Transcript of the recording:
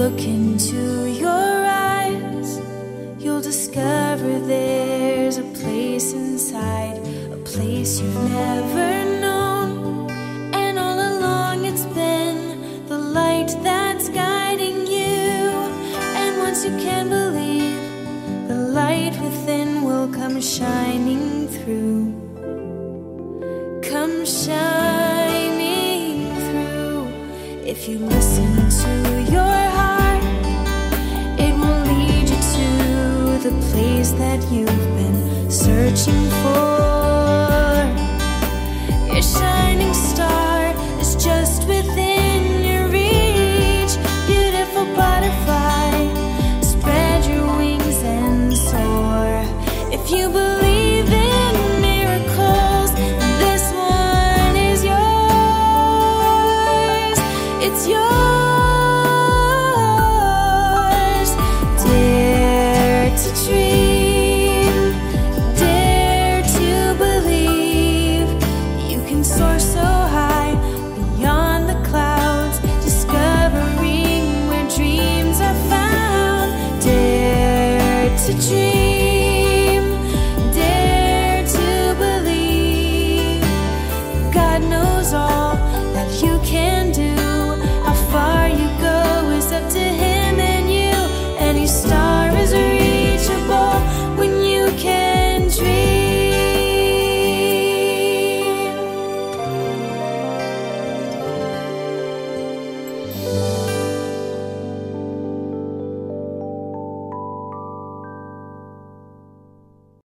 Look into your eyes, you'll discover there's a place inside, a place you've never known. And all along it's been the light that's guiding you. And once you can believe, the light within will come shining through. Come shining through. If you listen to your the place that you've been searching for. Your shining star is just within your reach, beautiful butterfly. Spread your wings and soar. If you believe in miracles, this one is yours. It's yours. that you